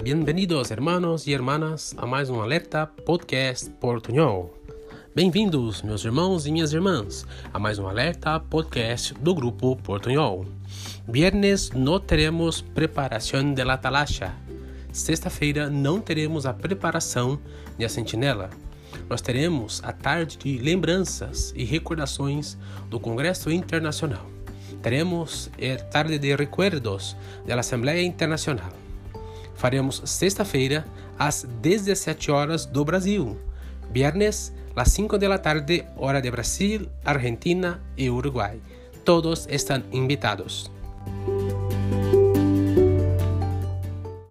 Bem-vindos, hermanos e hermanas, a mais um Alerta Podcast Portunhol. Bem-vindos, meus irmãos e minhas irmãs, a mais um Alerta Podcast do Grupo Portunhol. Viernes não teremos preparação de la talacha. Sexta-feira não teremos a preparação de a sentinela. Nós teremos a tarde de lembranças e recordações do Congresso Internacional. Teremos a tarde de recuerdos da Assembleia Internacional faremos sexta-feira às 17 horas do Brasil, viernes às 5 da tarde, hora de Brasil, Argentina e Uruguai. Todos estão invitados.